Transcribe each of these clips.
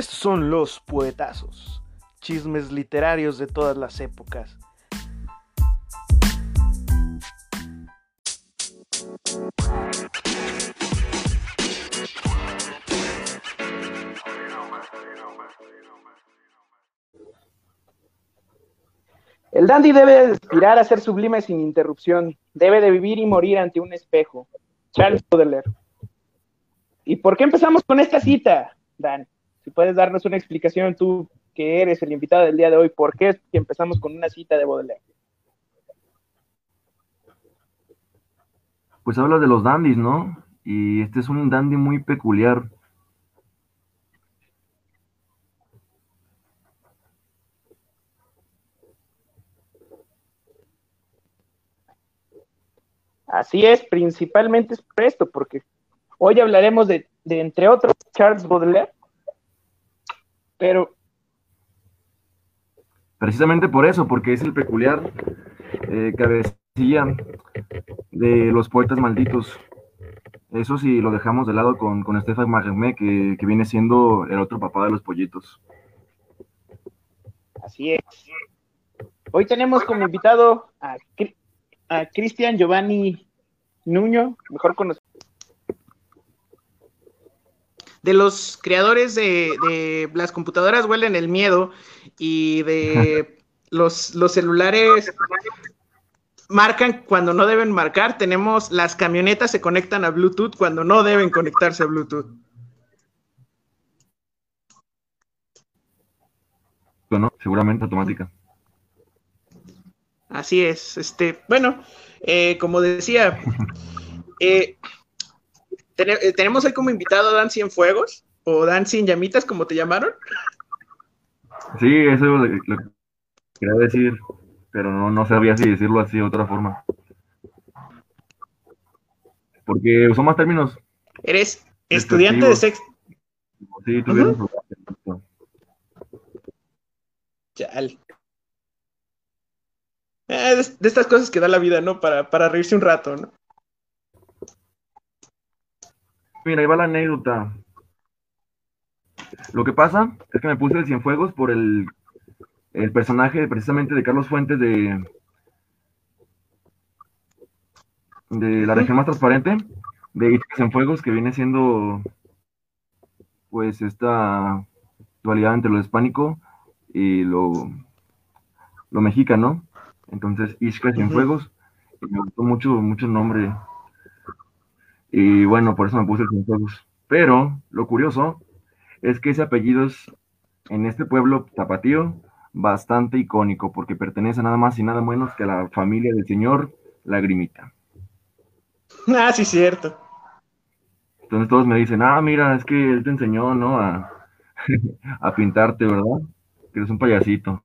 Estos son los poetazos, chismes literarios de todas las épocas. El dandy debe aspirar a ser sublime sin interrupción, debe de vivir y morir ante un espejo. Charles Baudelaire. ¿Y por qué empezamos con esta cita, Dan? Si puedes darnos una explicación tú, que eres el invitado del día de hoy, ¿por qué es que empezamos con una cita de Baudelaire? Pues habla de los dandis, ¿no? Y este es un dandy muy peculiar. Así es, principalmente es por esto, porque hoy hablaremos de, de entre otros, Charles Baudelaire, pero... Precisamente por eso, porque es el peculiar eh, cabecilla de los poetas malditos. Eso sí lo dejamos de lado con, con Estefan Magemé, que, que viene siendo el otro papá de los pollitos. Así es. Hoy tenemos como invitado a, a Cristian Giovanni Nuño, mejor conocido. De los creadores de, de las computadoras huelen el miedo y de los, los celulares marcan cuando no deben marcar. Tenemos las camionetas se conectan a Bluetooth cuando no deben conectarse a Bluetooth. ¿no? Seguramente automática. Así es. Este, bueno, eh, como decía, eh, eh, tenemos hoy como invitado a Dan Cienfuegos o Dan Sin Llamitas, como te llamaron. Sí, eso lo, lo quería decir, pero no, no sabía si decirlo así de otra forma. Porque usó más términos. Eres estudiante de sexto. Sí, tuvieron Ujú. su- Chale. Eh, de, de estas cosas que da la vida, ¿no? Para, para reírse un rato, ¿no? Mira, ahí va la anécdota. Lo que pasa es que me puse el Cienfuegos por el, el personaje precisamente de Carlos Fuentes de, de La región más transparente, de Cienfuegos, que viene siendo pues esta dualidad entre lo hispánico y lo, lo mexicano. Entonces, Itzca Cienfuegos, y me gustó mucho, mucho el nombre. Y bueno, por eso me puse el Cienfuegos. Pero lo curioso es que ese apellido es en este pueblo tapatío bastante icónico porque pertenece nada más y nada menos que a la familia del señor Lagrimita. Ah, sí, cierto. Entonces todos me dicen, ah, mira, es que él te enseñó, ¿no? A, a pintarte, ¿verdad? Que eres un payasito.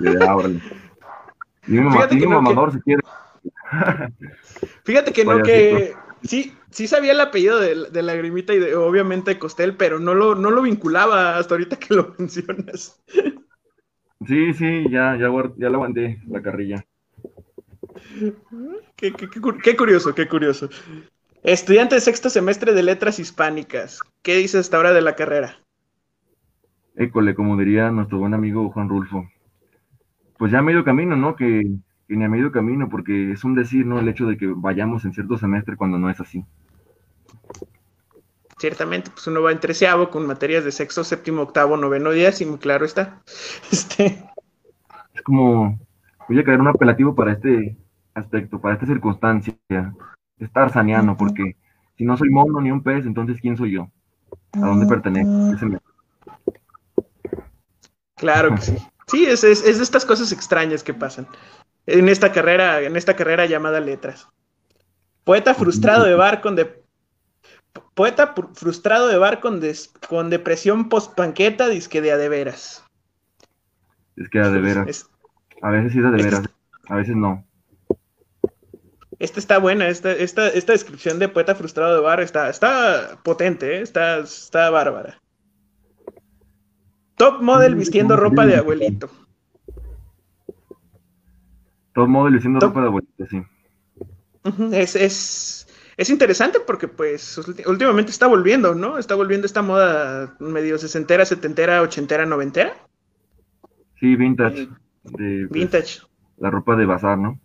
Y "Ah, órale". Dime, Fíjate que no, mamador si quieres. Fíjate que no, que sí, sí sabía el apellido de, de Lagrimita y de, obviamente de Costel, pero no lo, no lo vinculaba hasta ahorita que lo mencionas. Sí, sí, ya, ya, ya le aguanté la carrilla. Qué, qué- qué qué curioso, qué curioso. Estudiante de sexto semestre de letras hispánicas. ¿Qué dices hasta ahora de la carrera? École, como diría nuestro buen amigo Juan Rulfo. Pues ya medio camino, ¿no? Que, que ni a medio camino, porque es un decir, ¿no? El hecho de que vayamos en cierto semestre cuando no es así. Ciertamente, pues uno va en treceavo con materias de sexto, séptimo, octavo, noveno, décimo, claro está. Este, Es como, voy a crear un apelativo para este aspecto, para esta circunstancia. Es tarzaniano, porque si no soy mono ni un pez, entonces ¿quién soy yo? ¿A dónde pertenezco? Me- claro que sí. Sí, es, es, es de estas cosas extrañas que pasan en esta carrera, en esta carrera llamada letras. Poeta frustrado de bar con de poeta frustrado de bar con, des- con depresión postpanqueta, disque de a de veras. Es que era de veras. Es- A veces sí es de veras, a veces no. Esta está buena, esta, esta, esta descripción de poeta frustrado de bar está, está potente, ¿eh? está, está bárbara. Top model vistiendo ropa de abuelito. Todo modo, diciendo Top- ropa de abuelita, sí. Es, es, es interesante porque pues últimamente está volviendo, ¿no? Está volviendo esta moda medio sesentera, setentera, ochentera, noventera. Sí, vintage. De, pues, vintage. La ropa de bazar, ¿no?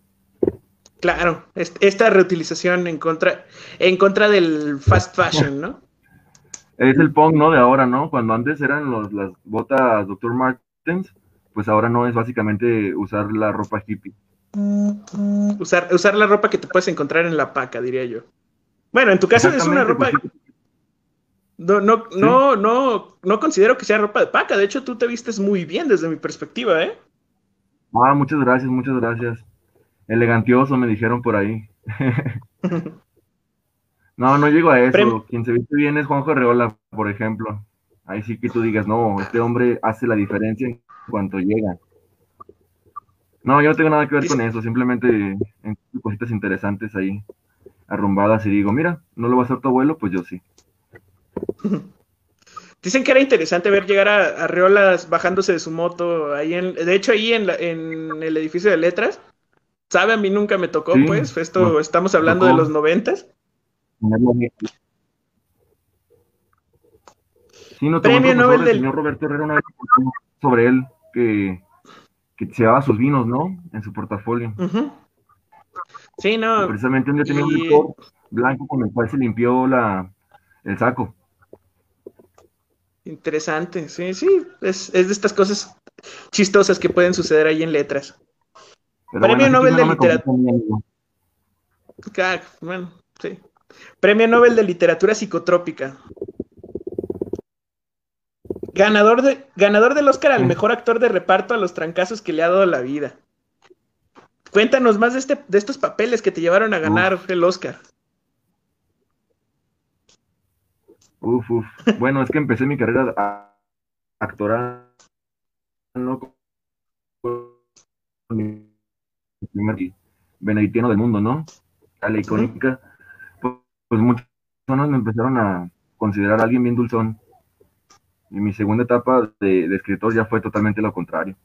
Claro, esta reutilización en contra, en contra del fast fashion, ¿no? Es el punk, ¿no? De ahora, ¿no? Cuando antes eran los, las botas Dr. Martens, pues ahora no es básicamente usar la ropa hippie. Usar, usar la ropa que te puedes encontrar en la paca, diría yo. Bueno, en tu caso es una ropa. No, no, no, no, no considero que sea ropa de paca. De hecho, tú te vistes muy bien desde mi perspectiva, ¿eh? Ah, muchas gracias, muchas gracias. Elegantioso, me dijeron por ahí. no, no llego a eso. Quien se viste bien es Juanjo Reola, por ejemplo. Ahí sí que tú digas, no, este hombre hace la diferencia en cuanto llega. No, yo no tengo nada que ver con eso, simplemente en cositas interesantes ahí, arrumbadas, y digo, mira, no lo va a hacer tu abuelo, pues yo sí. Dicen que era interesante ver llegar a, Reolas bajándose de su moto, ahí en, de hecho ahí en, en el edificio de letras, sabe, a mí nunca me tocó, pues, esto, estamos hablando de los noventas. Sí, no Premio Nobel del señor Roberto Herrera una vez sobre él que, que se daba sus vinos, ¿no? En su portafolio. Sí, no. precisamente un día tenía un licor blanco con el cual se limpió la, el saco. Interesante, sí, sí, es, es de estas cosas chistosas que pueden suceder ahí en letras. Premio Nobel de Literatura. Bueno, sí. Premio Nobel de Literatura Psicotrópica. Ganador, de, ganador del Oscar al mejor actor de reparto a los trancazos que le ha dado la vida. Cuéntanos más de, este, de estos papeles que te llevaron a ganar el Oscar. Uf, uf. Bueno, es que empecé mi carrera actoral no primer benedictino del mundo, ¿no? A la icónica, pues, pues, muchas personas me empezaron a considerar a alguien bien dulzón. Mi segunda etapa de, escritor ya fue totalmente lo contrario.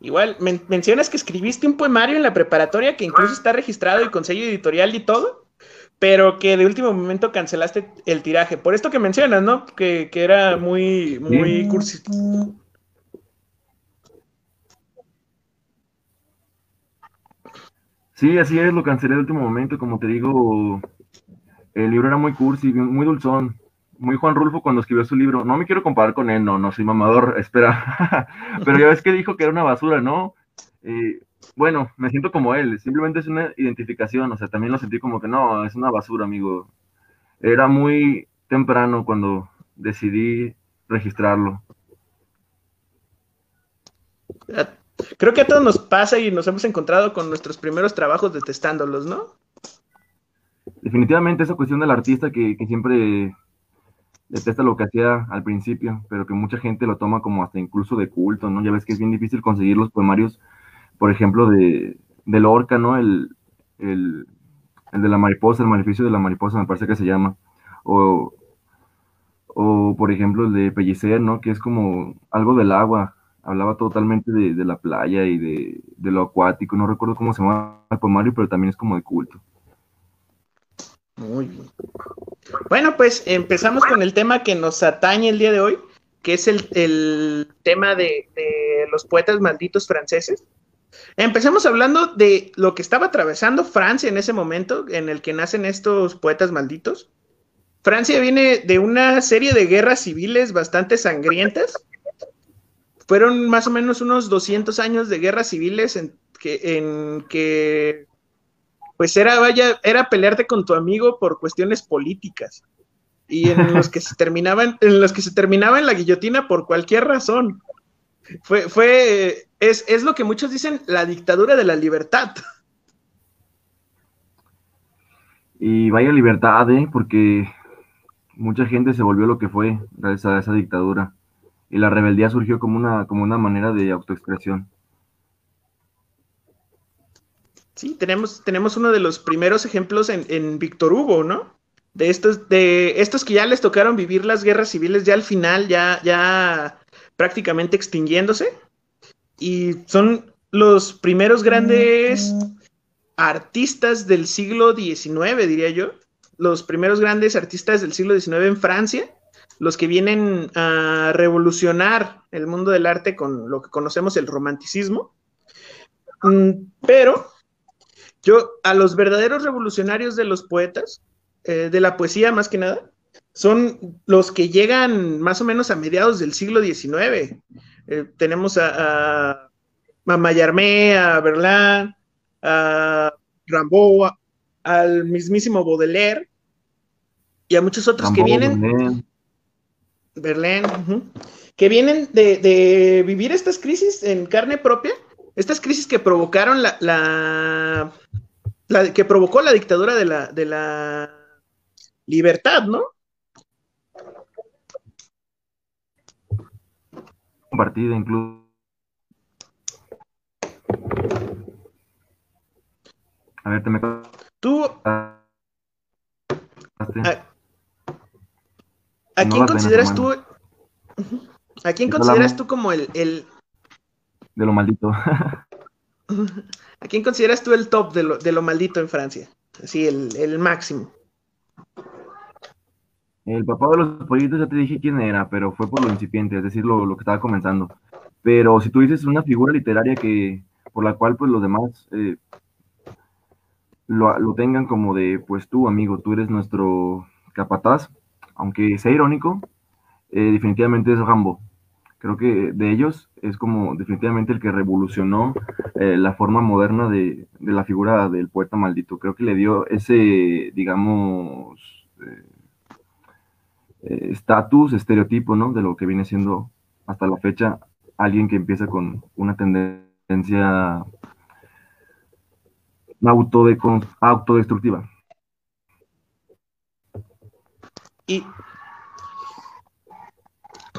Igual, mencionas que escribiste un poemario en la preparatoria que incluso está registrado y con sello editorial y todo, pero que de último momento cancelaste el tiraje. Por esto que mencionas, ¿no? Que, era muy, muy cursi Sí, así es, lo cancelé de último momento, como te digo, el libro era muy cursi, muy dulzón, muy Juan Rulfo cuando escribió su libro. No me quiero comparar con él, no, no soy mamador, espera. Pero ya ves que dijo que era una basura, ¿no? bueno, me siento como él, simplemente es una identificación, o sea, también lo sentí como que no, es una basura, amigo. Era muy temprano cuando decidí registrarlo. Creo que a todos nos pasa y nos hemos encontrado con nuestros primeros trabajos detestándolos, ¿no? Definitivamente esa cuestión del artista que, siempre detesta lo que hacía al principio, pero que mucha gente lo toma como hasta incluso de culto, ¿no? Ya ves que es bien difícil conseguir los poemarios, por ejemplo, de, de Lorca, ¿no? El, el, el, de la mariposa, el maleficio de la mariposa, me parece que se llama. O, o por ejemplo, el de Pellicer, ¿no? Que es como algo del agua, hablaba totalmente de, la playa y de, lo acuático. No recuerdo cómo se llama el poemario, pero también es como de culto. Muy bien. Bueno, pues empezamos con el tema que nos atañe el día de hoy, que es el, tema de, de, los poetas malditos franceses. Empecemos hablando de lo que estaba atravesando Francia en ese momento en el que nacen estos poetas malditos. Francia viene de una serie de guerras civiles bastante sangrientas fueron más o menos unos 200 años de guerras civiles en que, en que pues era, vaya, era pelearte con tu amigo por cuestiones políticas y en los que se terminaban, en los que se terminaba en la guillotina por cualquier razón. Fue, fue, es, es lo que muchos dicen la dictadura de la libertad. Y vaya libertad, ¿eh? porque mucha gente se volvió lo que fue gracias a esa dictadura y la rebeldía surgió como una, como una manera de autoexpresión. Sí, tenemos, tenemos uno de los primeros ejemplos en, en Víctor Hugo, ¿no? De estos, de estos que ya les tocaron vivir las guerras civiles ya al final, ya, ya prácticamente extinguiéndose. Y son los primeros grandes artistas del siglo XIX, diría yo, los primeros grandes artistas del siglo XIX en Francia, los que vienen a revolucionar el mundo del arte con lo que conocemos el romanticismo. Mm, pero yo a los verdaderos revolucionarios de los poetas, eh, de la poesía más que nada, son los que llegan más o menos a mediados del siglo XIX. Eh, tenemos a, a, a Mallarmé, a Verlaine, a Rimbaud, al mismísimo Baudelaire y a muchos otros que vienen. Verlaine, que vienen de, de, vivir estas crisis en carne propia, estas crisis que provocaron la, la, la que provocó la dictadura de la, de la libertad, ¿no? Compartida incluso. A ver, te me. Tú. ¿A, quién consideras tú? ¿A quién consideras tú como el, el De lo maldito. ¿A quién consideras tú el top de lo, de lo maldito en Francia? Así, el, el máximo. El papá de los pollitos ya te dije quién era, pero fue por lo incipiente, es decir, lo, lo que estaba comenzando. Pero si tú dices una figura literaria que por la cual pues los demás eh, lo, lo tengan como de, pues tú, amigo, tú eres nuestro capataz, aunque sea irónico, eh, definitivamente es Rambo. Creo que de ellos es como definitivamente el que revolucionó eh, la forma moderna de, de la figura del poeta maldito. Creo que le dio ese, digamos, eh, eh, estatus, estereotipo, ¿no? De lo que viene siendo hasta la fecha alguien que empieza con una tendencia autode- autodestructiva. Y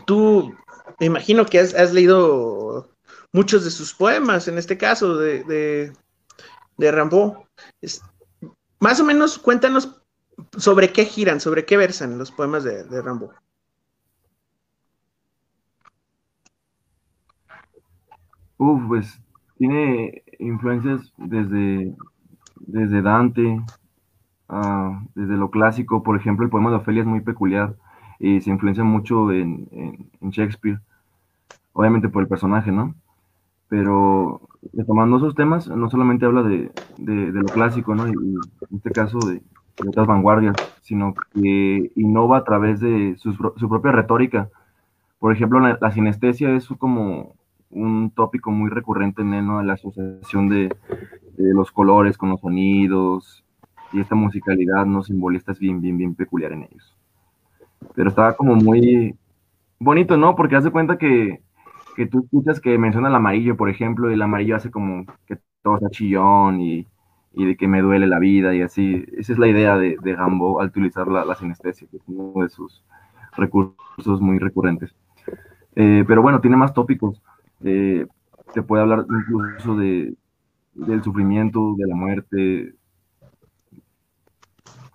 tú, me imagino que has, leído muchos de sus poemas, en este caso, de, de. Es- más o menos, cuéntanos sobre qué giran, sobre qué versan los poemas de, de Rimbaud. Uf, pues tiene influencias desde, desde Dante, ah, desde lo clásico. Por ejemplo, el poema de Ofelia es muy peculiar y se influencia mucho en Shakespeare, obviamente por el personaje, ¿no? Pero retomando esos temas, no solamente habla de, de- lo clásico, ¿no? Y, en este caso de, de otras vanguardias, sino que innova a través de pro- su propia retórica. Por ejemplo, la, la sinestesia es como un tópico muy recurrente en él, ¿no? La asociación de los colores con los sonidos y esta musicalidad no simbolista es bien, bien, bien peculiar en ellos. Pero estaba como muy bonito, ¿no? Porque hace cuenta que, que tú escuchas que menciona el amarillo, por ejemplo, y el amarillo hace como que todo está chillón y, y de que me duele la vida y así. Esa es la idea de, de Gambo al utilizar la, la sinestesia, que es uno de sus recursos muy recurrentes. Eh, pero bueno, tiene más tópicos. Eh, te puede hablar incluso de, del sufrimiento, de la muerte.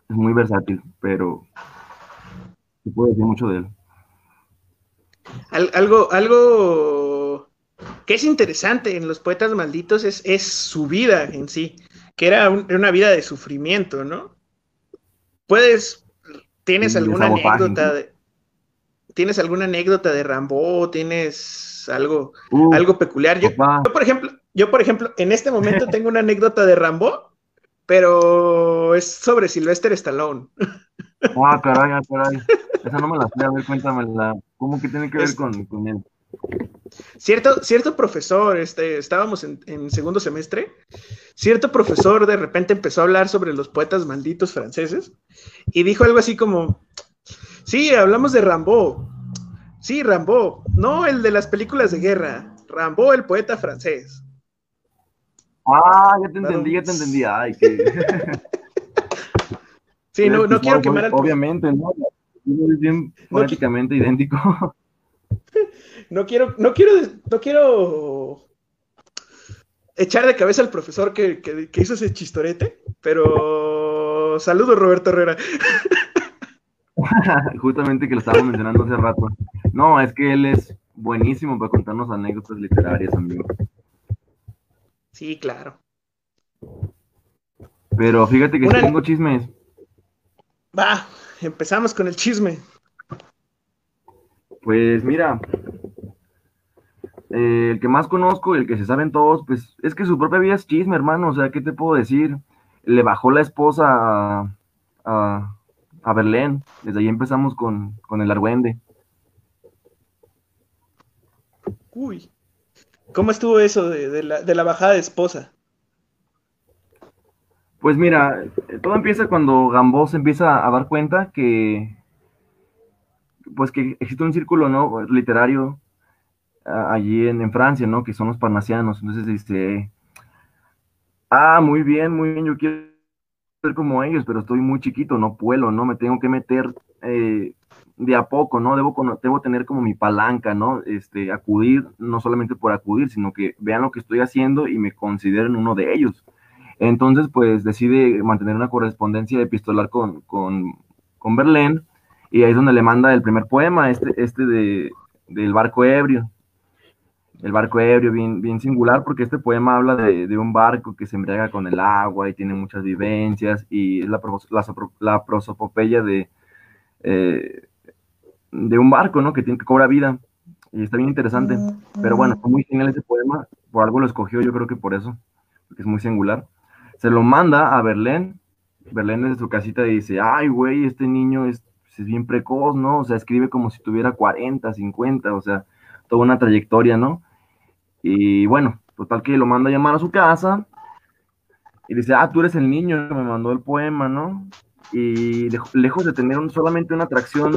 Es muy versátil, pero se puede decir mucho de él. Al- algo, algo que es interesante en los poetas malditos es, es su vida en sí, que era un- una vida de sufrimiento, ¿no? Puedes, ¿tienes alguna anécdota de, tienes alguna anécdota de Rambo? ¿Tienes algo, Uh, algo peculiar? Yo, yo, por ejemplo, yo, por ejemplo, en este momento tengo una anécdota de Rambo, pero es sobre Sylvester Stallone. ah, caray, ah, caray. Esa no me la sé, a ver, cuéntamela. ¿Cómo que tiene que ver Es- con, con él? Cierto, cierto profesor, este, estábamos en, en segundo semestre, cierto profesor de repente empezó a hablar sobre los poetas malditos franceses y dijo algo así como, sí, hablamos de Rambo, sí, Rambo, no el de las películas de guerra, Rambo el poeta francés. Ah, ya te entendí, ya te entendí. Ay, que. Sí, no, no Pues, quiero pues, quemar al Obviamente, ¿no? Es bien prácticamente idéntico. no quiero, no quiero, no quiero echar de cabeza al profesor que, que- que hizo ese chistorete, pero saludos Roberto Herrera. Justamente que lo estaba mencionando hace rato. No, es que él es buenísimo para contarnos anécdotas literarias, amigo. Sí, claro. Pero fíjate que Una- tengo chismes. Va, empezamos con el chisme. Pues mira, eh, el que más conozco el que se saben todos, pues es que su propia vida es chisme, hermano. O sea, ¿qué te puedo decir? Le bajó la esposa a, a, a Berlín. Desde ahí empezamos con, con el argüende. Uy. ¿Cómo estuvo eso de, de la, de la bajada de esposa? Pues mira, todo empieza cuando Gambó se empieza a dar cuenta que, pues que existe un círculo, ¿no? Literario allí en, Francia, ¿no? Que son los parnasianos. Entonces dice, ah, muy bien, muy bien, yo quiero ser como ellos, pero estoy muy chiquito, no puedo, ¿no? Me tengo que meter eh, de a poco, ¿no? Debo, debo tener como mi palanca, ¿no? Este, acudir, no solamente por acudir, sino que vean lo que estoy haciendo y me consideren uno de ellos. Entonces, pues decide mantener una correspondencia epistolar con, con, con Verlaine, y ahí es donde le manda el primer poema, este, este de, del barco ebrio. El barco ebrio, bien, bien singular, porque este poema habla de, de un barco que se embriaga con el agua y tiene muchas vivencias, y es la, la, la prosopopeya de, eh, de un barco, ¿no? Que tiene que cobra vida, y está bien interesante. Pero bueno, fue muy genial ese poema, por algo lo escogió, yo creo que por eso, porque es muy singular. Se lo manda a Berlín, Berlín desde su casita dice, ay, güey, este niño es, es bien precoz, ¿no? O sea, escribe como si tuviera 40, 50, o sea, toda una trayectoria, ¿no? Y bueno, total que lo manda a llamar a su casa y dice, ah, tú eres el niño que me mandó el poema, ¿no? Y lejos de tener un- solamente una atracción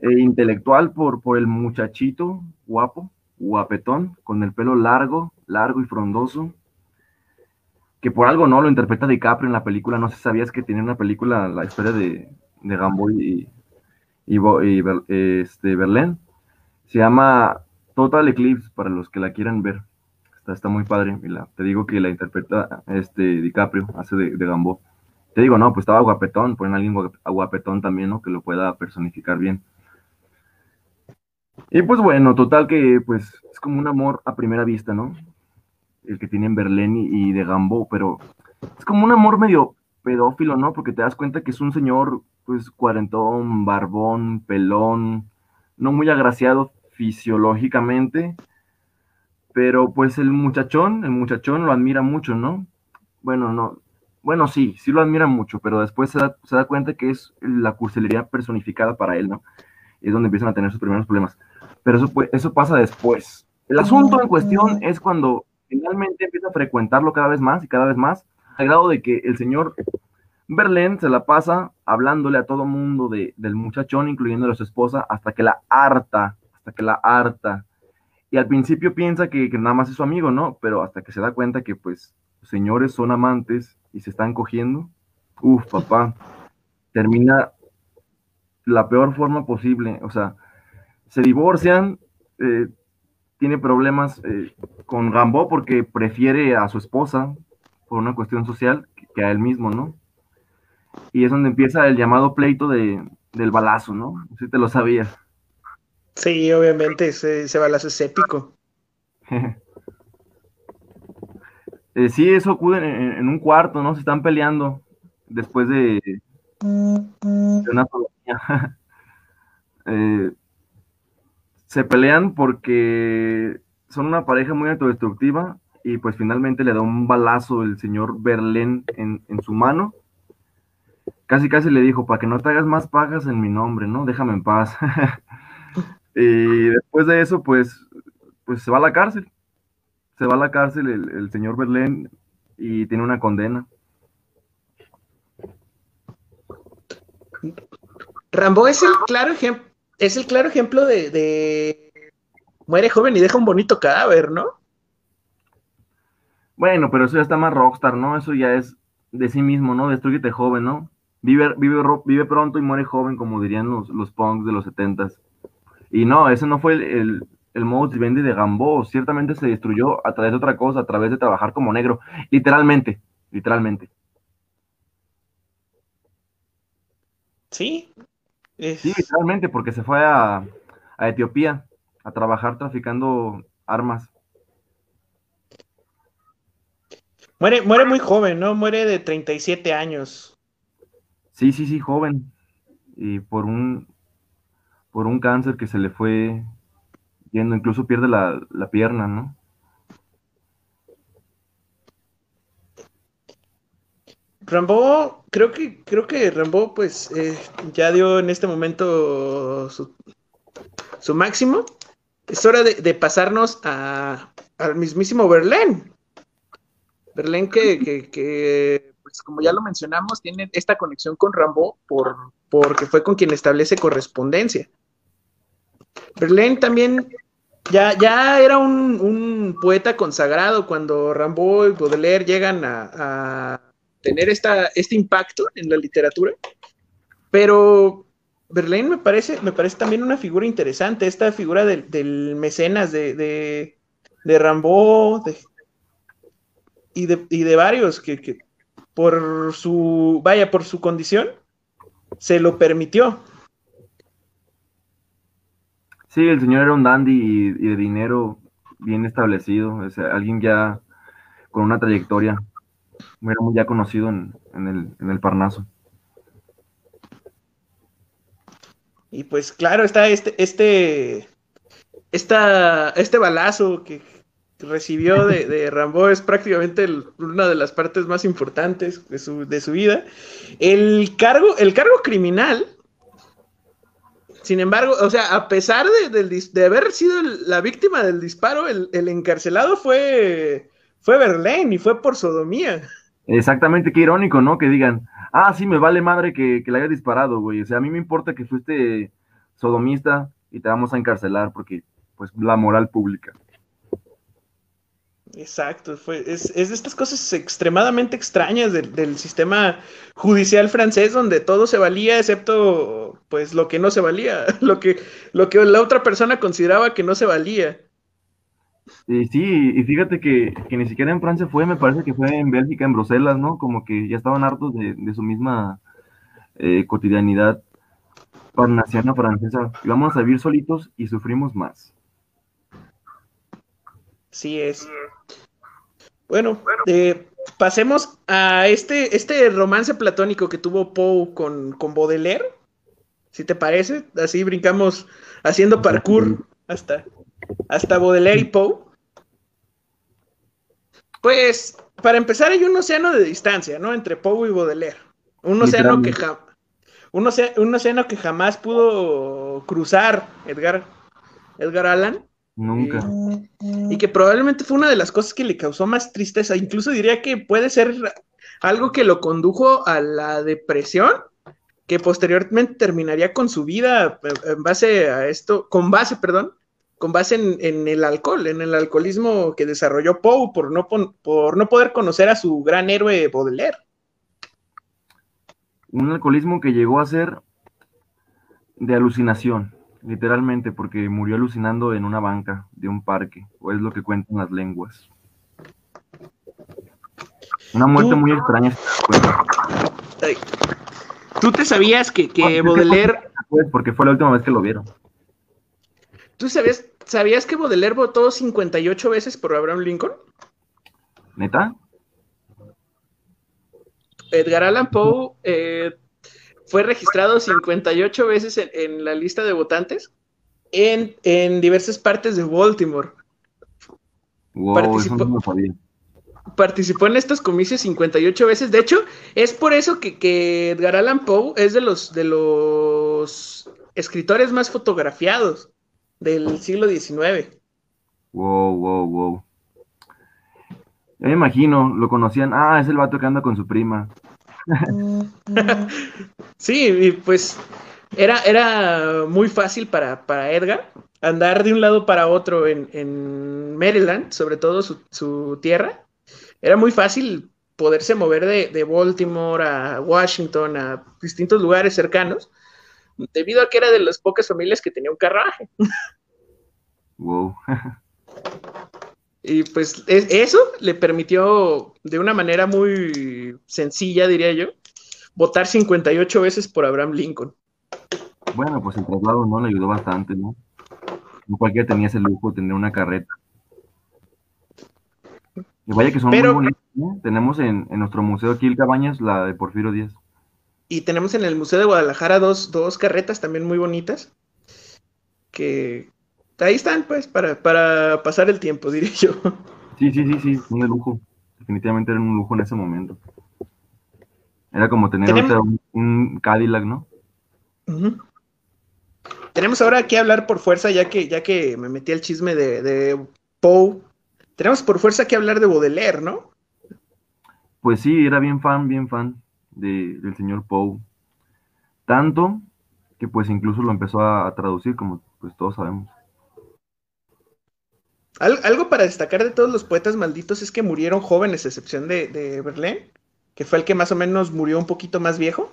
eh, intelectual por, por el muchachito guapo, guapetón, con el pelo largo, largo y frondoso, que por algo no lo interpreta DiCaprio en la película. No sé si sabías que tiene una película, la historia de, de Gamboy y, y, este, Verlaine. Se llama Total Eclipse, para los que la quieran ver. Está, está muy padre. Y te digo que la interpreta este DiCaprio, hace de, de Gambo. Te digo, no, pues estaba guapetón, ponen a alguien guap- guapetón también, ¿no? Que lo pueda personificar bien. Y pues bueno, total que pues es como un amor a primera vista, ¿no? El que tienen Berlín y, y de Gambo, pero es como un amor medio pedófilo, ¿no? Porque te das cuenta que es un señor, pues, cuarentón, barbón, pelón, no muy agraciado fisiológicamente, pero pues el muchachón, el muchachón lo admira mucho, ¿no? Bueno, no, bueno, sí, sí lo admira mucho, pero después se da, se da cuenta que es la cursilería personificada para él, ¿no? Es donde empiezan a tener sus primeros problemas. Pero eso, pues, eso pasa después. El asunto en cuestión es cuando finalmente empieza a frecuentarlo cada vez más y cada vez más, al grado de que el señor Berlín se la pasa hablándole a todo mundo de, del muchachón, incluyendo a su esposa, hasta que la harta, hasta que la harta. Y al principio piensa que, nada más es su amigo, ¿no? Pero hasta que se da cuenta que, pues, señores son amantes y se están cogiendo, uf, papá, termina la peor forma posible. O sea, se divorcian, eh, tiene problemas eh, con Rambo porque prefiere a su esposa por una cuestión social que, a él mismo, ¿no? Y es donde empieza el llamado pleito de, del balazo, ¿no? Si te lo sabías. Sí, obviamente, ese, ese balazo es épico. Eh, sí, eso ocurre en, en un cuarto, ¿no? Se están peleando después de, de una. Eh, se pelean porque son una pareja muy autodestructiva y pues finalmente le da un balazo el señor Berlín en, en su mano. Casi casi le dijo, para que no te hagas más pagas en mi nombre, ¿no? Déjame en paz. y después de eso, pues, pues se va a la cárcel. Se va a la cárcel el, el señor Berlín y tiene una condena. Rambo es el claro ejemplo, es el claro ejemplo de, de muere joven y deja un bonito cadáver, ¿no? Bueno, pero eso ya está más rockstar, ¿no? Eso ya es de sí mismo, ¿no? Destruyete joven, ¿no? Vive, vive pronto y muere joven, como dirían los, los punks de los setentas. Y no, ese no fue el, el, el modus vivendi de Gambo. Ciertamente se destruyó a través de otra cosa, a través de trabajar como negro. Literalmente, literalmente. Sí. Es- Sí, literalmente, porque se fue a, a Etiopía a trabajar traficando armas. Muere, muere muy joven, ¿no? Muere de 37 años. Sí, sí, sí, joven. Y por un, por un cáncer que se le fue yendo, incluso pierde la, la pierna, ¿no? Rambo, creo que, creo que Rambo, pues, eh, ya dio en este momento su, su máximo. Es hora de, de pasarnos a, al mismísimo Berlín. Berlín que, que, pues como ya lo mencionamos, tiene esta conexión con Rambo por, porque fue con quien establece correspondencia. Berlín también ya, ya era un, un, poeta consagrado cuando Rambo y Baudelaire llegan a tener esta, este impacto en la literatura, pero Verlaine me parece, me parece también una figura interesante, esta figura del, del mecenas de, de, de Rambo y, de, y de varios que, que, por su, vaya, por su condición, se lo permitió. Sí, el señor era un dandy y de dinero bien establecido, o sea, alguien ya con una trayectoria, era muy ya conocido en, en, el, en el Parnaso. Y pues claro, está este, este, esta, este balazo que recibió de, de Rambo es prácticamente el, una de las partes más importantes de su, de su vida. El cargo, el cargo criminal, sin embargo, o sea, a pesar de, de, de haber sido la víctima del disparo, el, el encarcelado fue, fue Verlaine y fue por sodomía. Exactamente, qué irónico, ¿no? Que digan, ah, sí, me vale madre que, que le haya disparado, güey. O sea, a mí me importa que fuiste sodomista y te vamos a encarcelar porque, pues, la moral pública. Exacto, fue, es, es de estas cosas extremadamente extrañas del, sistema judicial francés donde todo se valía excepto pues lo que no se valía, lo que, lo que la otra persona consideraba que no se valía. Y sí, y fíjate que, que, ni siquiera en Francia fue, me parece que fue en Bélgica, en Bruselas, ¿no? Como que ya estaban hartos de, de su misma eh, cotidianidad parnasiana francesa. Y vamos a vivir solitos y sufrimos más. Sí es. Bueno, eh, pasemos a este, este romance platónico que tuvo Poe con, con Baudelaire. Si te parece, así brincamos haciendo parkour hasta, hasta Baudelaire y Poe. Pues, para empezar, hay un océano de distancia, ¿no? Entre Poe y Baudelaire. Un océano que, ja un, océano, un océano que jamás pudo cruzar Edgar, Edgar Allan. Nunca. Y, y, que probablemente fue una de las cosas que le causó más tristeza. Incluso diría que puede ser algo que lo condujo a la depresión, que posteriormente terminaría con su vida en base a esto, con base, perdón, con base en, en el alcohol, en el alcoholismo que desarrolló Poe por no, por no poder conocer a su gran héroe Baudelaire. Un alcoholismo que llegó a ser de alucinación literalmente, porque murió alucinando en una banca de un parque, o es lo que cuentan las lenguas. Una muerte muy extraña. Ay. ¿Tú te sabías que, que Baudelaire... Porque fue la última vez que lo vieron. ¿Tú sabías, sabías que Baudelaire votó 58 veces por Abraham Lincoln? ¿Neta? Edgar Allan Poe eh, fue registrado 58 veces en, en la lista de votantes en, en, diversas partes de Baltimore. Wow, participó, no participó, en estos comicios 58 veces. De hecho, es por eso que, que Edgar Allan Poe es de los, de los escritores más fotografiados del siglo XIX. Wow, wow, wow. Ya me imagino, lo conocían. Ah, es el vato que anda con su prima. sí, y pues era, era muy fácil para, para, Edgar andar de un lado para otro en, en Maryland, sobre todo su, su, tierra. Era muy fácil poderse mover de, de, Baltimore a Washington, a distintos lugares cercanos, debido a que era de las pocas familias que tenía un carruaje. wow. Y pues eso le permitió de una manera muy sencilla, diría yo, votar 58 veces por Abraham Lincoln. Bueno, pues el traslado no le ayudó bastante, ¿no? No cualquiera tenía ese lujo de tener una carreta. Y vaya que son Pero, muy bonitos Tenemos en, en nuestro museo aquí el Cabañas la de Porfirio Díaz. Y tenemos en el Museo de Guadalajara dos, dos carretas también muy bonitas. Que ahí están, pues, para, para pasar el tiempo, diría yo. Sí, sí, sí, sí, un lujo. Definitivamente era un lujo en ese momento. Era como tener un, un Cadillac, ¿no? Tenemos ahora que hablar por fuerza, ya que, ya que me metí al chisme de, de Poe. Tenemos por fuerza que hablar de Baudelaire, ¿no? Pues sí, era bien fan, bien fan de, del señor Poe. Tanto que pues incluso lo empezó a, a traducir, como pues todos sabemos. Al- algo para destacar de todos los poetas malditos es que murieron jóvenes, a excepción de, de Verlaine, que fue el que más o menos murió un poquito más viejo.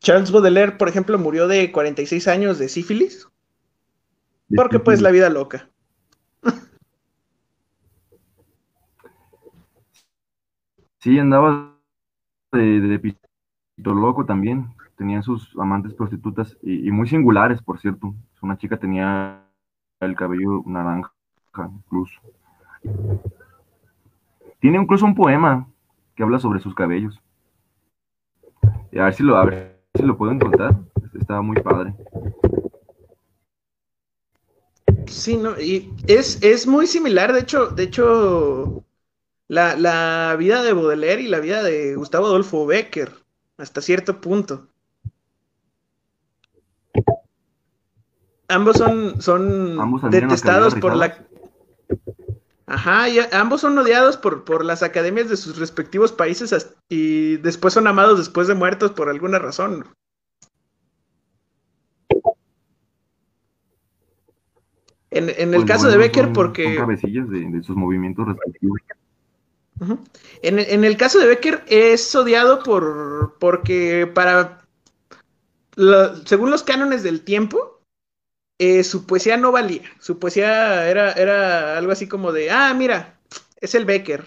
Charles Baudelaire, por ejemplo, murió de 46 años de sífilis, porque pues la vida loca. Sí, andaba de, de pito loco también. Tenía sus amantes prostitutas y, muy singulares, por cierto. Una chica tenía el cabello naranja, incluso. Tiene incluso un poema que habla sobre sus cabellos. A ver si lo, a ver si lo puedo encontrar. Estaba muy padre. Sí, no, y es, es muy similar, de hecho, de hecho, la, la vida de Baudelaire y la vida de Gustavo Adolfo Becker, hasta cierto punto. Ambos son, son Ambos detestados por la... Ajá, y a- ambos son odiados por, por las academias de sus respectivos países y después son amados después de muertos por alguna razón. En, en el Pues caso de Becker, son- porque... Son cabecillas de, de sus movimientos respectivos. En, en el caso de Becker es odiado por porque para según los cánones del tiempo eh, su poesía no valía. Su poesía era, era algo así como de ah mira es el Becker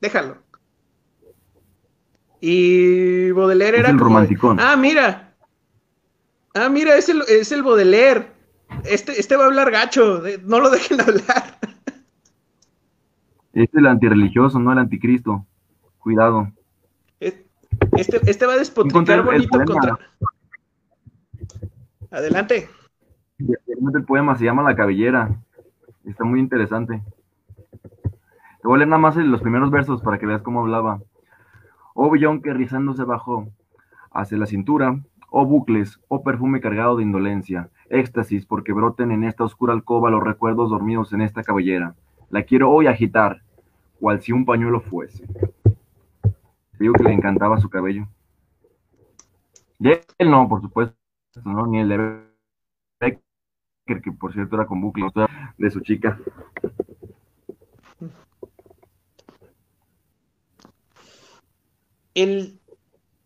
déjalo y Baudelaire Es era el de, romanticón. ah mira ah mira es el, es el Baudelaire. Este, este va a hablar gacho no lo dejen hablar Es el antirreligioso, no el anticristo. Cuidado. Este, este va a despotricar bonito contra. Adelante. El poema se llama La cabellera. Está muy interesante. Te voy a leer nada más los primeros versos para que veas cómo hablaba. Oh vellón que rizándose bajó hacia la cintura, oh bucles, oh perfume cargado de indolencia, éxtasis porque broten en esta oscura alcoba los recuerdos dormidos en esta cabellera. La quiero hoy agitar, cual si un pañuelo fuese. Te digo que le encantaba su cabello. Y él no, por supuesto, no, ni el de Becker, que por cierto era con bucles de su chica. El,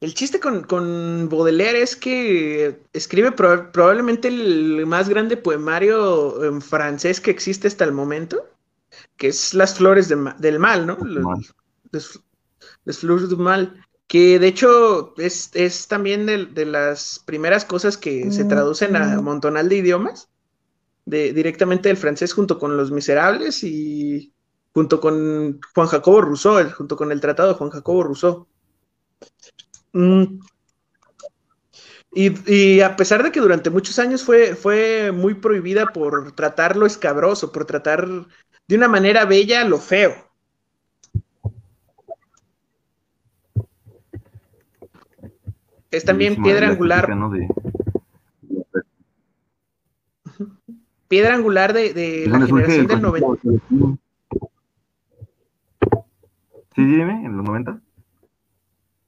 el chiste con, con Baudelaire es que escribe proba- probablemente el más grande poemario en francés que existe hasta el momento, que es Las Flores de ma- del Mal, ¿no? Mal. Les Fleurs du Mal, que de hecho es, es también de, de las primeras cosas que se traducen a montonal de idiomas, de, directamente del francés junto con Los Miserables y junto con Juan Jacobo Rousseau, el- junto con el Tratado de Juan Jacobo Rousseau. Mm. Y, y a pesar de que durante muchos años fue, fue muy prohibida por tratar lo escabroso, por tratar de una manera bella lo feo. Es también piedra la angular, crítica, ¿no? de- piedra angular de, de la ¿Dónde surge generación el del 90. concepto colectivo? Sí, dime, en los 90.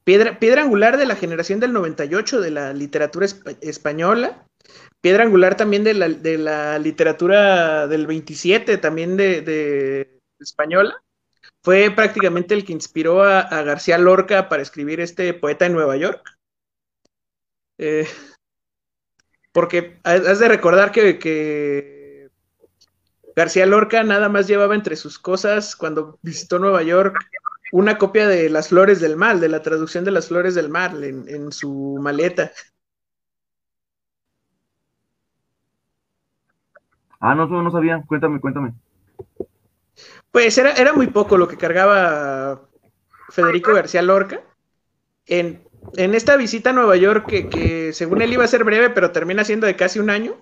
Piedra, piedra angular de la generación del 98 de la literatura espa- española. Piedra angular también de la, de la literatura del 27, también de, española. Fue prácticamente el que inspiró a, García Lorca para escribir este poeta en Nueva York. Eh, porque has has de recordar que, que García Lorca nada más llevaba entre sus cosas cuando visitó Nueva York una copia de Las Flores del Mal, de la traducción de Las Flores del Mal en, en su maleta. Ah, no, no sabía. Cuéntame, cuéntame. Pues era, era muy poco lo que cargaba Federico García Lorca, en, esta visita a Nueva York, que, según él iba a ser breve, pero termina siendo de casi un año,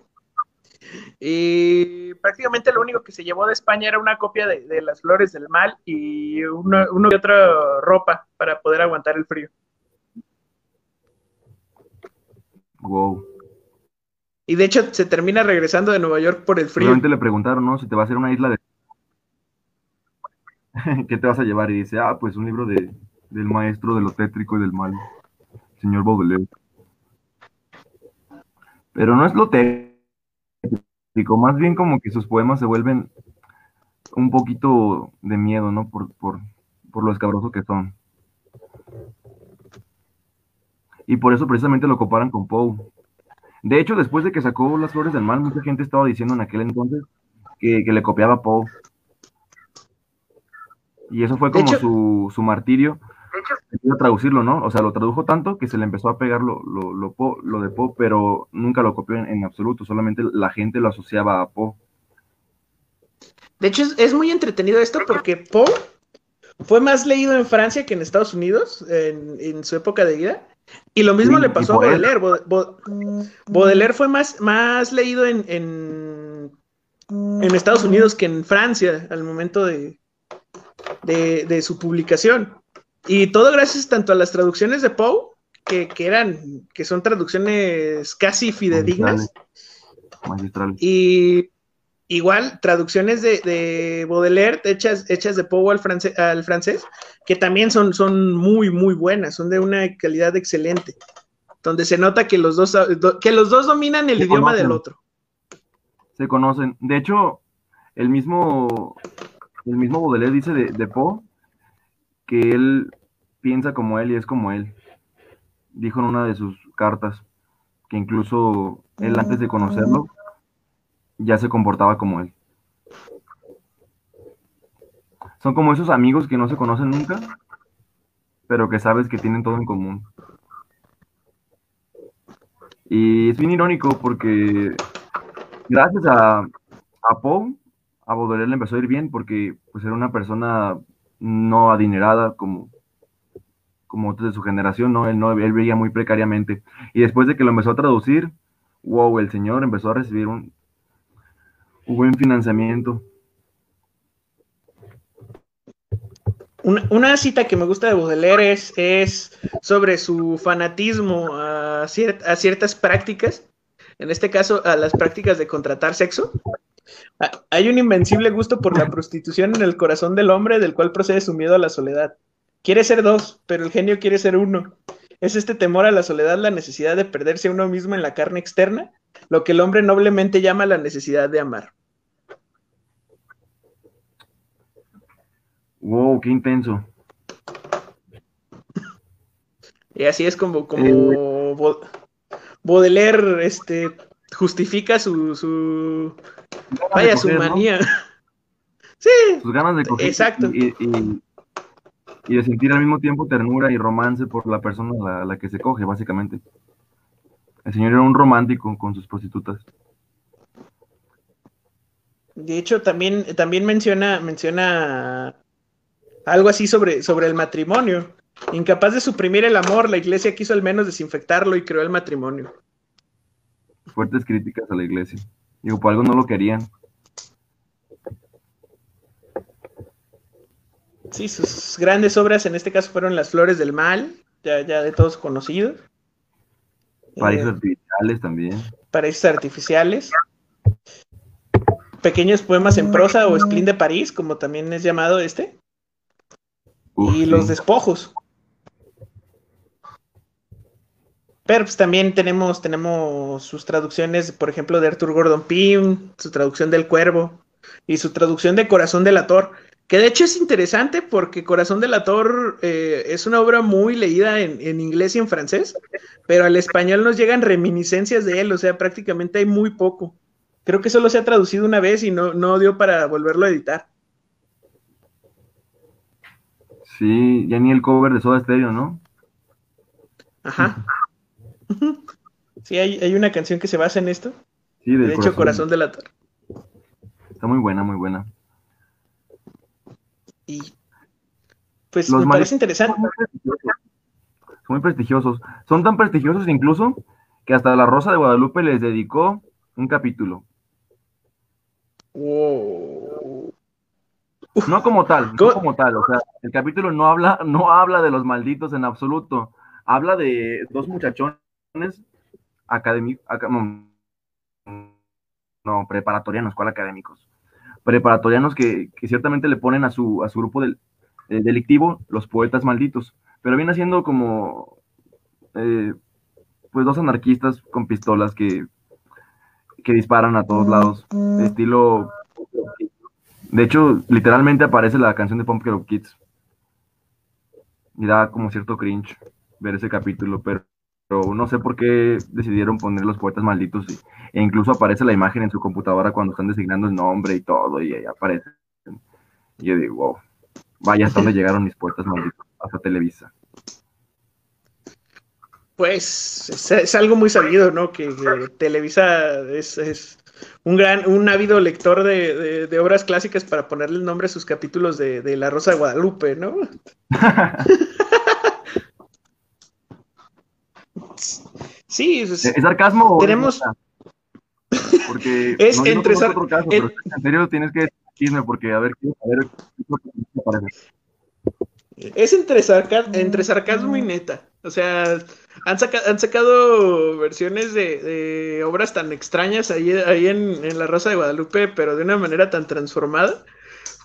y prácticamente lo único que se llevó de España era una copia de, las flores del mal y uno y otra ropa para poder aguantar el frío. Wow. Y de hecho se termina regresando de Nueva York por el frío. le preguntaron, ¿no? Si te va a hacer una isla de... ¿Qué te vas a llevar? Y dice, ah, pues un libro de, del maestro de lo tétrico y del mal, señor Baudelaire. Pero no es lo tétrico, más bien como que sus poemas se vuelven un poquito de miedo, ¿no? Por, por, por lo escabroso que son. Y por eso precisamente lo comparan con Poe. De hecho, después de que sacó Las Flores del Mal, mucha gente estaba diciendo en aquel entonces que, le copiaba a Poe. Y eso fue como su, su, martirio. a traducirlo, ¿no? O sea, lo tradujo tanto que se le empezó a pegar lo, lo, lo, lo de Poe, pero nunca lo copió en, absoluto, solamente la gente lo asociaba a Poe. De hecho, es, muy entretenido esto porque Poe fue más leído en Francia que en Estados Unidos en, en su época de vida. Y lo mismo le pasó a Baudelaire. Baudelaire fue más, más leído en, en, Estados Unidos que en Francia al momento de, de, su publicación. Y todo gracias tanto a las traducciones de Poe, que, eran, que son traducciones casi fidedignas. Y igual traducciones de, de Baudelaire hechas, hechas de Poe al, al francés, que también son, son muy, muy buenas, son de una calidad excelente, donde se nota que los dos, que los dos dominan el idioma del otro. Se conocen. De hecho, el mismo, el mismo Baudelaire dice de, de Poe que él piensa como él y es como él. Dijo en una de sus cartas que incluso él antes de conocerlo ya se comportaba como él. Son como esos amigos que no se conocen nunca, pero que sabes que tienen todo en común. Y es bien irónico porque gracias a, a Poe, a Baudelaire le empezó a ir bien porque pues era una persona no adinerada como, como otros de su generación, ¿no? Él, no, él veía muy precariamente. Y después de que lo empezó a traducir, wow, el señor empezó a recibir un, un buen financiamiento. Una, cita que me gusta de Baudelaire es, sobre su fanatismo a, ciertas prácticas, en este caso a las prácticas de contratar sexo. Ah, hay un invencible gusto por la prostitución en el corazón del hombre, del cual procede su miedo a la soledad. Quiere ser dos, pero el genio quiere ser uno. Es este temor a la soledad la necesidad de perderse uno mismo en la carne externa, lo que el hombre noblemente llama la necesidad de amar. Wow, qué intenso. Y así es como, como eh, Baudelaire este, justifica su, su vaya, su manía. Sí. Sus ganas de coger. Exacto. Y, y, de sentir al mismo tiempo ternura y romance por la persona a la, que se coge, básicamente. El señor era un romántico con sus prostitutas. De hecho, también, también menciona, menciona algo así sobre, sobre el matrimonio. Incapaz de suprimir el amor, la iglesia quiso al menos desinfectarlo y creó el matrimonio. Fuertes críticas a la iglesia. Digo, por algo no lo querían. Sí, sus grandes obras en este caso fueron Las Flores del Mal, ya, ya de todos conocidos. Paraísos eh, artificiales también. Paraísos artificiales. Pequeños poemas en prosa o Spleen de París, como también es llamado este y los despojos. Pero pues también tenemos, tenemos sus traducciones, por ejemplo, de Arthur Gordon Pym, su traducción del Cuervo y su traducción de Corazón del Ator, que de hecho es interesante porque Corazón del Ator eh, es una obra muy leída en, en, inglés y en francés, pero al español nos llegan reminiscencias de él, o sea, prácticamente hay muy poco. Creo que solo se ha traducido una vez y no, no dio para volverlo a editar. Sí, ya ni el cover de Soda Stereo, ¿no? Ajá. Sí, hay, una canción que se basa en esto. Sí, de hecho, Corazón de la Torre. Está muy buena, muy buena. Y Pues Los me parece interesante. Son muy prestigiosos. Son muy prestigiosos. Son tan prestigiosos incluso que hasta la Rosa de Guadalupe les dedicó un capítulo. Wow. No como tal, no como tal. O sea, el capítulo no habla, no habla de los malditos en absoluto. Habla de dos muchachones académicos, no, preparatorianos, ¿cuál académicos? Preparatorianos que, que ciertamente le ponen a su, a su grupo del, eh, delictivo los poetas malditos. Pero viene siendo como eh, pues dos anarquistas con pistolas que, que disparan a todos lados. Estilo de hecho, literalmente aparece la canción de Pumpkin Kids. Y da como cierto cringe ver ese capítulo, pero, pero no sé por qué decidieron poner los poetas malditos. y- e incluso aparece la imagen en su computadora cuando están designando el nombre y todo, y ahí aparece. Y yo digo, wow, vaya hasta dónde llegaron mis poetas malditos, hasta Televisa. Pues es, es algo muy sabido, ¿no? Que, que Televisa es, es un gran, un ávido lector de, de- de obras clásicas para ponerle el nombre a sus capítulos de, de La Rosa de Guadalupe, ¿no? Sí, es- ¿Es sarcasmo Tenemos-? Porque Es no, yo no entre conozco sar- otro caso, el- pero en serio tienes que decirme porque a ver, quiero saber qué parece. Es entre, sarca- entre sarcasmo y neta. O sea, han, saca- han sacado versiones de, de obras tan extrañas ahí, ahí en, en La Rosa de Guadalupe, pero de una manera tan transformada.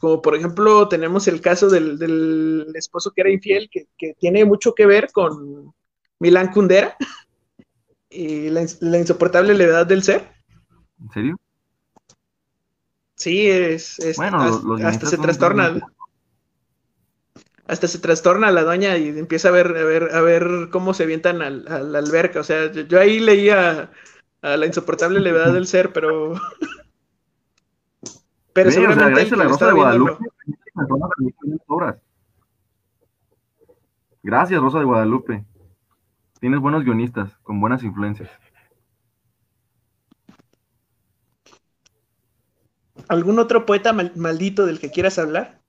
Como por ejemplo, tenemos el caso del, del esposo que era infiel, que, que tiene mucho que ver con Milán Kundera y la, la insoportable levedad del ser. ¿En serio? Sí, es, es- Bueno, hasta, los- se trastorna. Hasta se trastorna la doña y empieza a ver, a ver, a ver cómo se avientan al- a la alberca. O sea, yo, yo ahí leía a la insoportable levedad del ser, pero. Pero Ve, o sea, seguramente gracias la viendo Guadalupe. Gracias, Rosa de Guadalupe. Tienes buenos guionistas, con buenas influencias. ¿Algún otro poeta mal- maldito del que quieras hablar?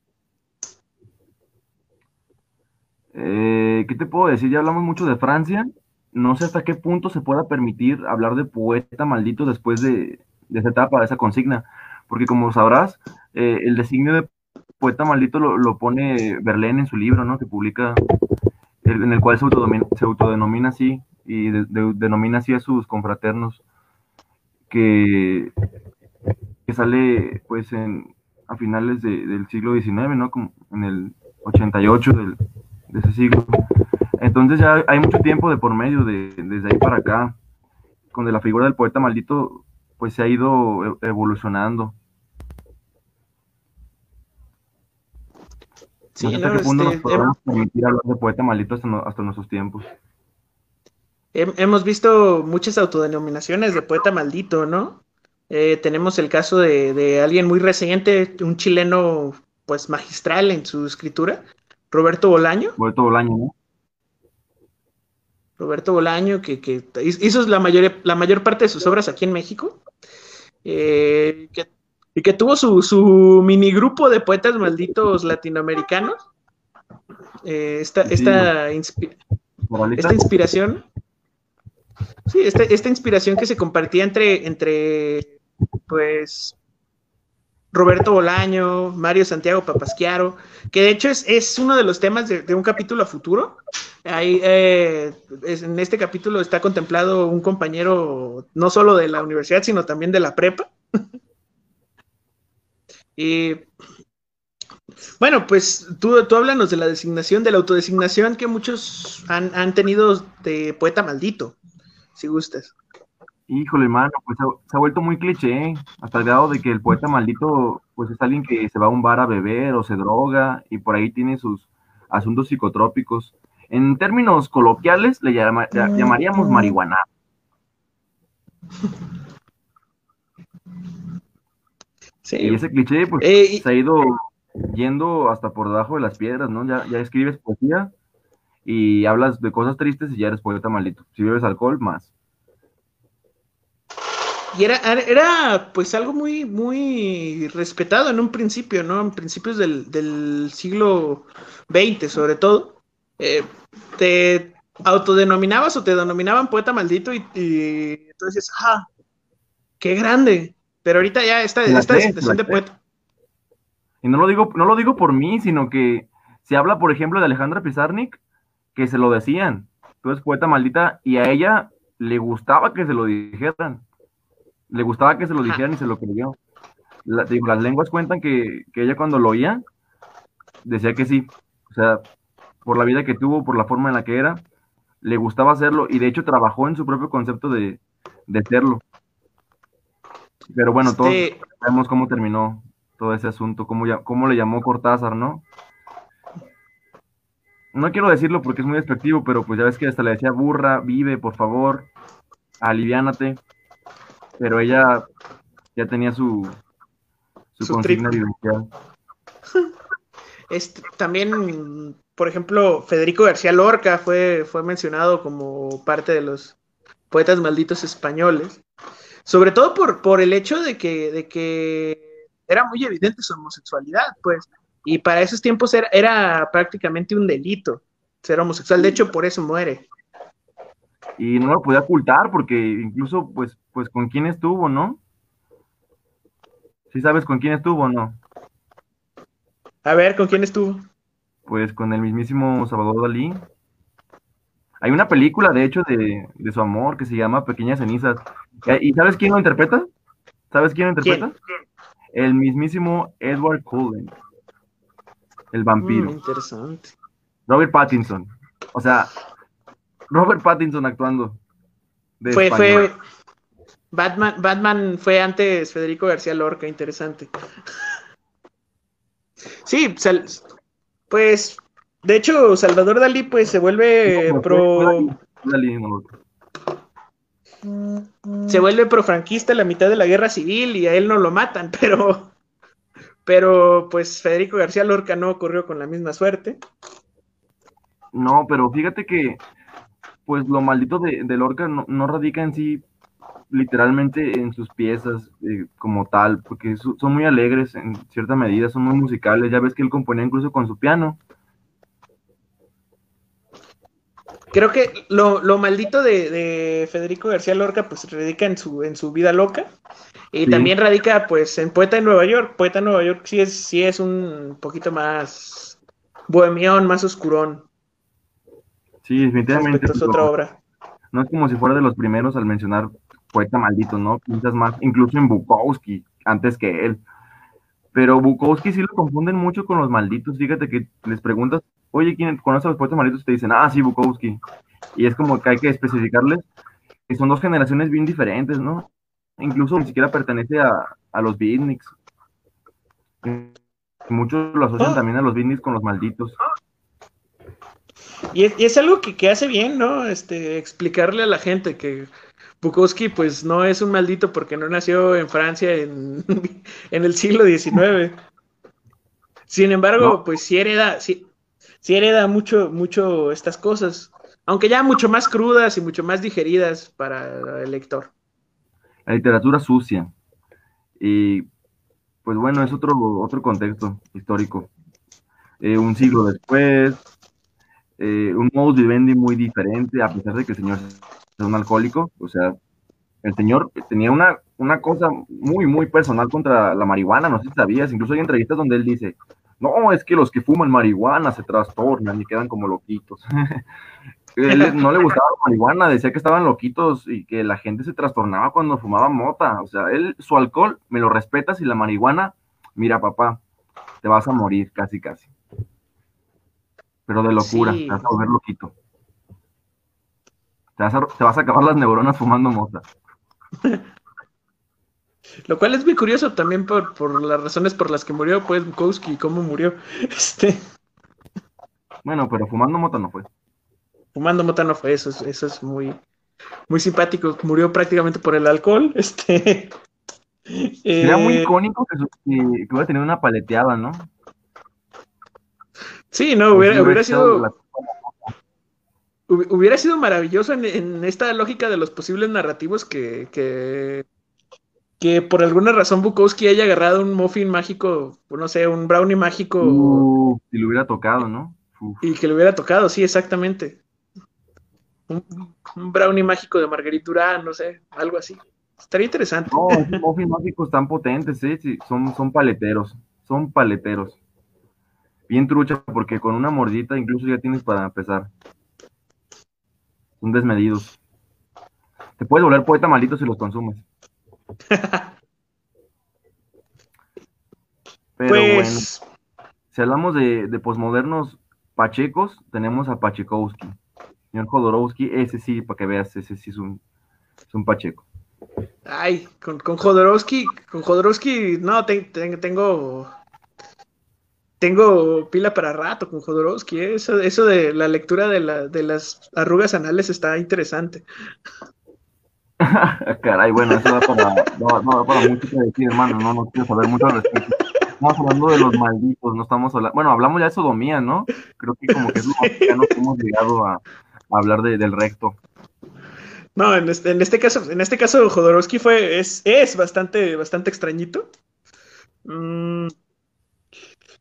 Eh, ¿qué te puedo decir? Ya hablamos mucho de Francia. No sé hasta qué punto se pueda permitir hablar de poeta maldito después de, de esa etapa, de esa consigna. Porque como sabrás, eh, el designio de poeta maldito lo, lo pone Verlaine en su libro, ¿no? Que publica, en el cual se, autodenomina así y de- de- denomina así a sus confraternos que, que sale pues en, a finales de- del siglo XIX, ¿no? Como en el 88 del, de ese siglo. Entonces ya hay mucho tiempo de por medio de, desde ahí para acá, donde la figura del poeta maldito pues se ha ido e- evolucionando. Sí, no sé hasta no, qué punto este, nos podemos permitir hablar de poeta maldito hasta, no- hasta nuestros tiempos. Hem- Hemos visto muchas autodenominaciones de poeta maldito, ¿no? Eh, tenemos el caso de, de alguien muy reciente, un chileno pues magistral en su escritura, Roberto Bolaño. Por todo el año, ¿no? Roberto Bolaño, que, que hizo la mayor, la mayor parte de sus obras aquí en México. eh, que- y que tuvo su, su mini grupo de poetas malditos latinoamericanos. Eh, esta, esta inspi- Moralista. esta inspiración. Sí, esta, esta inspiración que se compartía entre, entre pues, Roberto Bolaño, Mario Santiago Papasquiaro, que de hecho es, es uno de los temas de, de un capítulo a futuro. Ahí, eh, es- en este capítulo está contemplado un compañero no solo de la universidad, sino también de la prepa. Y bueno, pues tú, tú háblanos de la designación, de la autodesignación que muchos han, han tenido de poeta maldito, si gustas. Híjole, mano, pues se ha, se ha vuelto muy cliché, ¿eh? hasta el grado de que el poeta maldito, pues es alguien que se va a un bar a beber o se droga y por ahí tiene sus asuntos psicotrópicos. En términos coloquiales, le llama- llamaríamos marihuana. Sí. Y ese cliché, pues, Eh, se ha ido yendo hasta por debajo de las piedras, ¿no? Ya, ya escribes poesía y hablas de cosas tristes y ya eres poeta maldito. Si bebes alcohol, más. y era, era pues algo muy, muy respetado en un principio, ¿no? En principios del, del siglo XX, sobre todo. Eh, te autodenominabas o te denominaban poeta maldito y, y entonces, ah, qué grande. Pero ahorita ya esta, La esta la de poeta. Y no lo digo, no lo digo por mí, sino que se habla, por ejemplo, de Alejandra Pizarnik, que se lo decían. Tú eres poeta maldita, y a ella le gustaba que se lo dijeran. Le gustaba que se lo Ajá. dijeran y se lo creyó. La- digo, las lenguas cuentan que, que ella cuando lo oía, decía que sí. O sea, por la vida que tuvo, por la forma en la que era, le gustaba hacerlo, y de hecho trabajó en su propio concepto de, de serlo. Pero bueno, todos Este, sabemos cómo terminó todo ese asunto, cómo, ya- cómo le llamó Cortázar, ¿no? No quiero decirlo porque es muy despectivo, pero pues ya ves que hasta le decía burra, vive, por favor, aliviánate. Pero ella ya tenía su, su, Su consigna vivencial. Este, también, por ejemplo, Federico García Lorca fue, fue mencionado como parte de los poetas malditos españoles, sobre todo por, por el hecho de que, de que era muy evidente su homosexualidad, pues, y para esos tiempos era, era prácticamente un delito ser homosexual, de hecho por eso muere. Y no lo podía ocultar porque incluso, pues, pues con quién estuvo, ¿no? ¿Sí sabes con quién estuvo o no? A ver, ¿con quién estuvo? Pues con el mismísimo Salvador Dalí. Hay una película, de hecho, de, de su amor que se llama Pequeñas Cenizas. ¿Y sabes quién lo interpreta? ¿Sabes quién lo interpreta? El mismísimo Edward Cullen, el vampiro. Mm, interesante. Robert Pattinson. O sea, Robert Pattinson actuando. de Fue, español. fue, Batman, Batman fue antes Federico García Lorca, interesante. Sí, pues, de hecho, Salvador Dalí, pues, se vuelve No, pro, Dalí, no. se vuelve pro franquista a la mitad de la guerra civil y a él no lo matan, pero, pero, pues, Federico García Lorca no ocurrió con la misma suerte. No, pero fíjate que, pues lo maldito de, de Lorca no, no radica en sí literalmente en sus piezas eh, como tal, porque su- son muy alegres en cierta medida, son muy musicales. Ya ves que él componía incluso con su piano. Creo que lo, lo maldito de, de Federico García Lorca, pues radica en su, en su vida loca. Y Sí. también radica, pues, en Poeta en Nueva York. Poeta en Nueva York sí es, sí es un poquito más bohemión, más oscurón. Sí, definitivamente. Pero otra obra. No es como si fuera de los primeros al mencionar poeta maldito, ¿no? Piensas más, incluso en Bukowski, antes que él. Pero Bukowski sí lo confunden mucho con los malditos. Fíjate que les preguntas, oye, ¿quién conoce a los poetas malditos? Te dicen, ah, sí, Bukowski. Y es como que hay que especificarles que son dos generaciones bien diferentes, ¿no? Incluso ni siquiera pertenece a, a los beatniks. Muchos lo asocian Oh. también a los beatniks con los malditos. Y es, y es algo que, que hace bien, ¿no? Este, explicarle a la gente que Bukowski, pues, no es un maldito porque no nació en Francia en, en el siglo XIX. Sin embargo, No. pues sí hereda, sí, sí hereda mucho, mucho estas cosas. Aunque ya mucho más crudas y mucho más digeridas para el lector. la literatura sucia. Y pues bueno, es otro, otro contexto histórico. Eh, un siglo después, eh, un modus vivendi muy diferente, a pesar de que el señor es un alcohólico. O sea, el señor tenía una, una cosa muy, muy personal contra la marihuana, no sé si sabías. Incluso hay entrevistas donde él dice, no, es que los que fuman marihuana se trastornan y quedan como loquitos. Él no le gustaba la marihuana, decía que estaban loquitos y que la gente se trastornaba cuando fumaba mota. O sea, él, su alcohol, me lo respetas y la marihuana, mira, papá, te vas a morir casi, casi. Pero de locura, Sí. te vas a volver loquito. Te vas a, te vas a acabar las neuronas fumando mota. Lo cual es muy curioso también por, por las razones por las que murió, pues, Bukowski y cómo murió. Este, Bueno, pero fumando mota no fue. fumando mota no fue eso, es- eso es muy, muy simpático. Murió prácticamente por el alcohol. Este, Sería muy eh, icónico que, que, que hubiera tenido una paleteada, ¿no? Sí, no, hubiera, Así hubiera sido, la- hubiera sido maravilloso en, en esta lógica de los posibles narrativos que, que que por alguna razón Bukowski haya agarrado un muffin mágico, no sé, un brownie mágico. Uh, si lo hubiera tocado, ¿no? Uf. Y que le hubiera tocado, sí, exactamente. Un, un brownie mágico de Marguerite Durán, no sé, algo así. Estaría interesante. No, esos muffins mágicos tan potentes, ¿eh? Sí, son, son paleteros, son paleteros. Bien trucha, porque con una mordita incluso ya tienes para empezar. Son desmedidos. Te puedes volver poeta maldito si los consumes. Pero bueno, pues, si hablamos de, de posmodernos pachecos, tenemos a Pachekowski. Señor Jodorowsky, ese sí, para que veas, ese sí es un, es un pacheco. ay, con, con Jodorowsky, con Jodorowsky, no, te- te- tengo, tengo pila para rato con Jodorowsky, ¿eh? Eso, eso de la lectura de, la, de las arrugas anales está interesante. Caray, bueno, eso da para, para mucho que decir, hermano, no, no quiero saber mucho al respecto. Estamos hablando de los malditos, no estamos hablando, bueno, hablamos ya de sodomía, ¿no? Creo que como que es lo más cercano que hemos llegado a, hablar de, del recto. No, en este, caso, en este caso Jodorowsky fue, es, es bastante, bastante extrañito. Mm,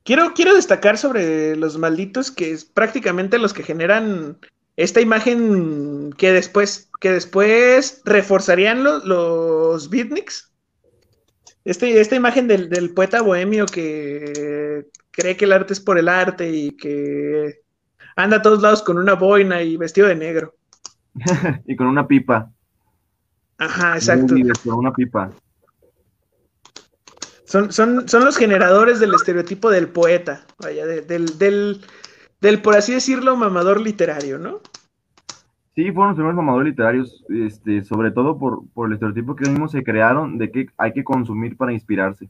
quiero, quiero destacar sobre los malditos, que es prácticamente los que generan esta imagen que después, que después reforzarían lo- los beatniks. Este, esta imagen del, del poeta bohemio que cree que el arte es por el arte y que anda a todos lados con una boina y vestido de negro. Y con una pipa. Ajá, exacto. Con una pipa. Son, son, son los generadores del estereotipo del poeta, vaya, de- del, del, del, por así decirlo, mamador literario, ¿no? Sí, fueron los primeros mamadores literarios, este, sobre todo por, por el estereotipo que ellos mismos se crearon de que hay que consumir para inspirarse.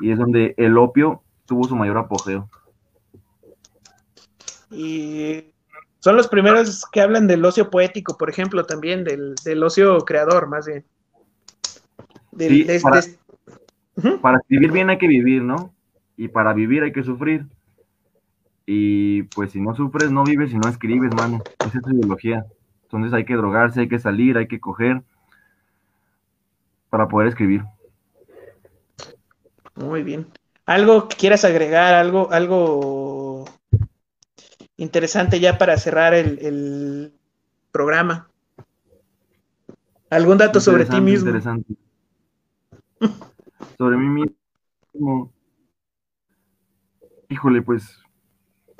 Y es donde el opio tuvo su mayor apogeo. Y son los primeros que hablan del ocio poético, por ejemplo, también, del, del ocio creador, más bien. Del- Sí, de- para- de-. Para vivir bien hay que vivir, ¿no? Y para vivir hay que sufrir. Y pues si no sufres, no vives y no escribes, mano. Esa es tu ideología. Entonces hay que drogarse, hay que salir, hay que coger para poder escribir. Muy bien. ¿Algo que quieras agregar? ¿Algo, algo interesante ya para cerrar el, el programa? ¿Algún dato sobre ti mismo? Interesante. sobre mí mismo. Híjole, pues,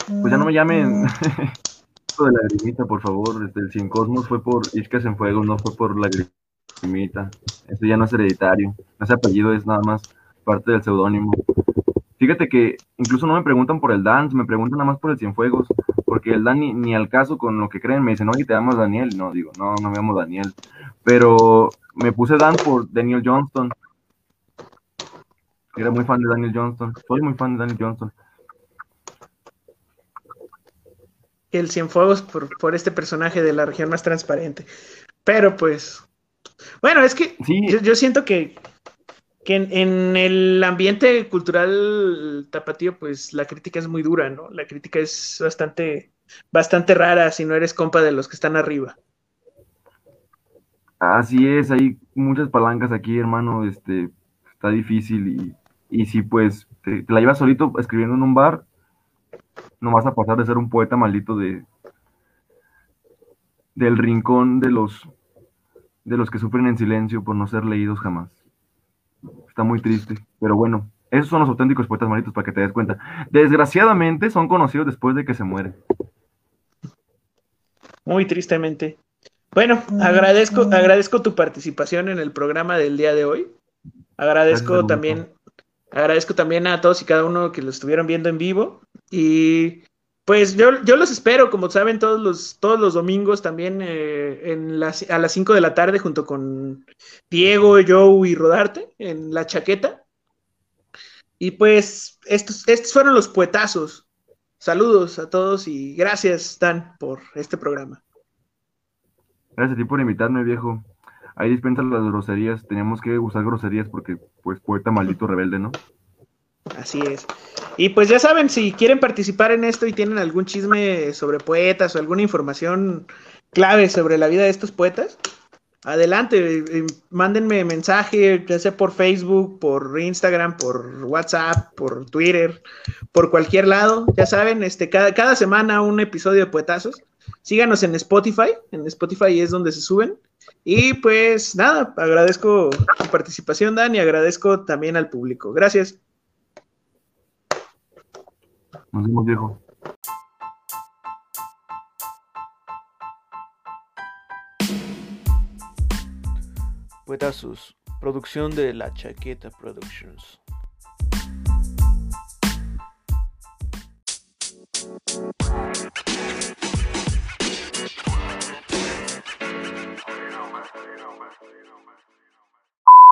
pues ya no me llamen Esto de la lagrimita, por favor. Este, el Cien Cosmos fue por Iscas en Fuego, no fue por la lagrimita. Eso ya no es hereditario. Ese apellido es nada más parte del seudónimo. Fíjate que incluso no me preguntan por el dance, me preguntan nada más por el Cienfuegos, porque el Dan ni, ni al caso con lo que creen, me dicen, oye, te llamas Daniel. No, digo, no, no me llamo Daniel. Pero me puse Dan por Daniel Johnston. Era muy fan de Daniel Johnston. Soy muy fan de Daniel Johnston. El Cienfuegos por, por este personaje de la región más transparente. Pero pues, bueno, es que Sí, yo, yo siento que, que en, en el ambiente cultural tapatío, pues la crítica es muy dura, ¿no? La crítica es bastante, bastante rara si no eres compa de los que están arriba. así es, hay muchas palancas aquí, hermano. Este, está difícil y, y si pues te, te la llevas solito escribiendo en un bar, no vas a pasar de ser un poeta maldito de del rincón de los de los que sufren en silencio por no ser leídos jamás. Está muy triste, pero bueno, esos son los auténticos poetas malditos para que te des cuenta. Desgraciadamente son conocidos después de que se mueren. Muy tristemente. Bueno, agradezco, agradezco tu participación en el programa del día de hoy. Agradezco también, agradezco también a todos y cada uno que lo estuvieron viendo en vivo. Y pues yo, yo los espero, como saben, todos los, todos los domingos también eh, en las, a las 5 de la tarde junto con Diego, Joe y Rodarte en la chaqueta. Y pues estos, estos fueron los puetazos. Saludos a todos y gracias, Dan, por este programa. Gracias a ti por invitarme, viejo. Ahí dispensan las groserías. Teníamos que usar groserías porque, pues, poeta maldito rebelde, ¿no? Así es. Y pues ya saben, si quieren participar en esto y tienen algún chisme sobre poetas o alguna información clave sobre la vida de estos poetas, adelante, eh, mándenme mensaje, ya sea por Facebook, por Instagram, por WhatsApp, por Twitter, por cualquier lado. Ya saben, este, cada, cada semana un episodio de Poetazos. Síganos en Spotify, en Spotify es donde se suben. Y pues nada, agradezco tu participación, Dan, y agradezco también al público. Gracias. Nos vemos, viejo. Puetazos, producción de La Chaqueta Productions. mess, you don't mess, you don't mess.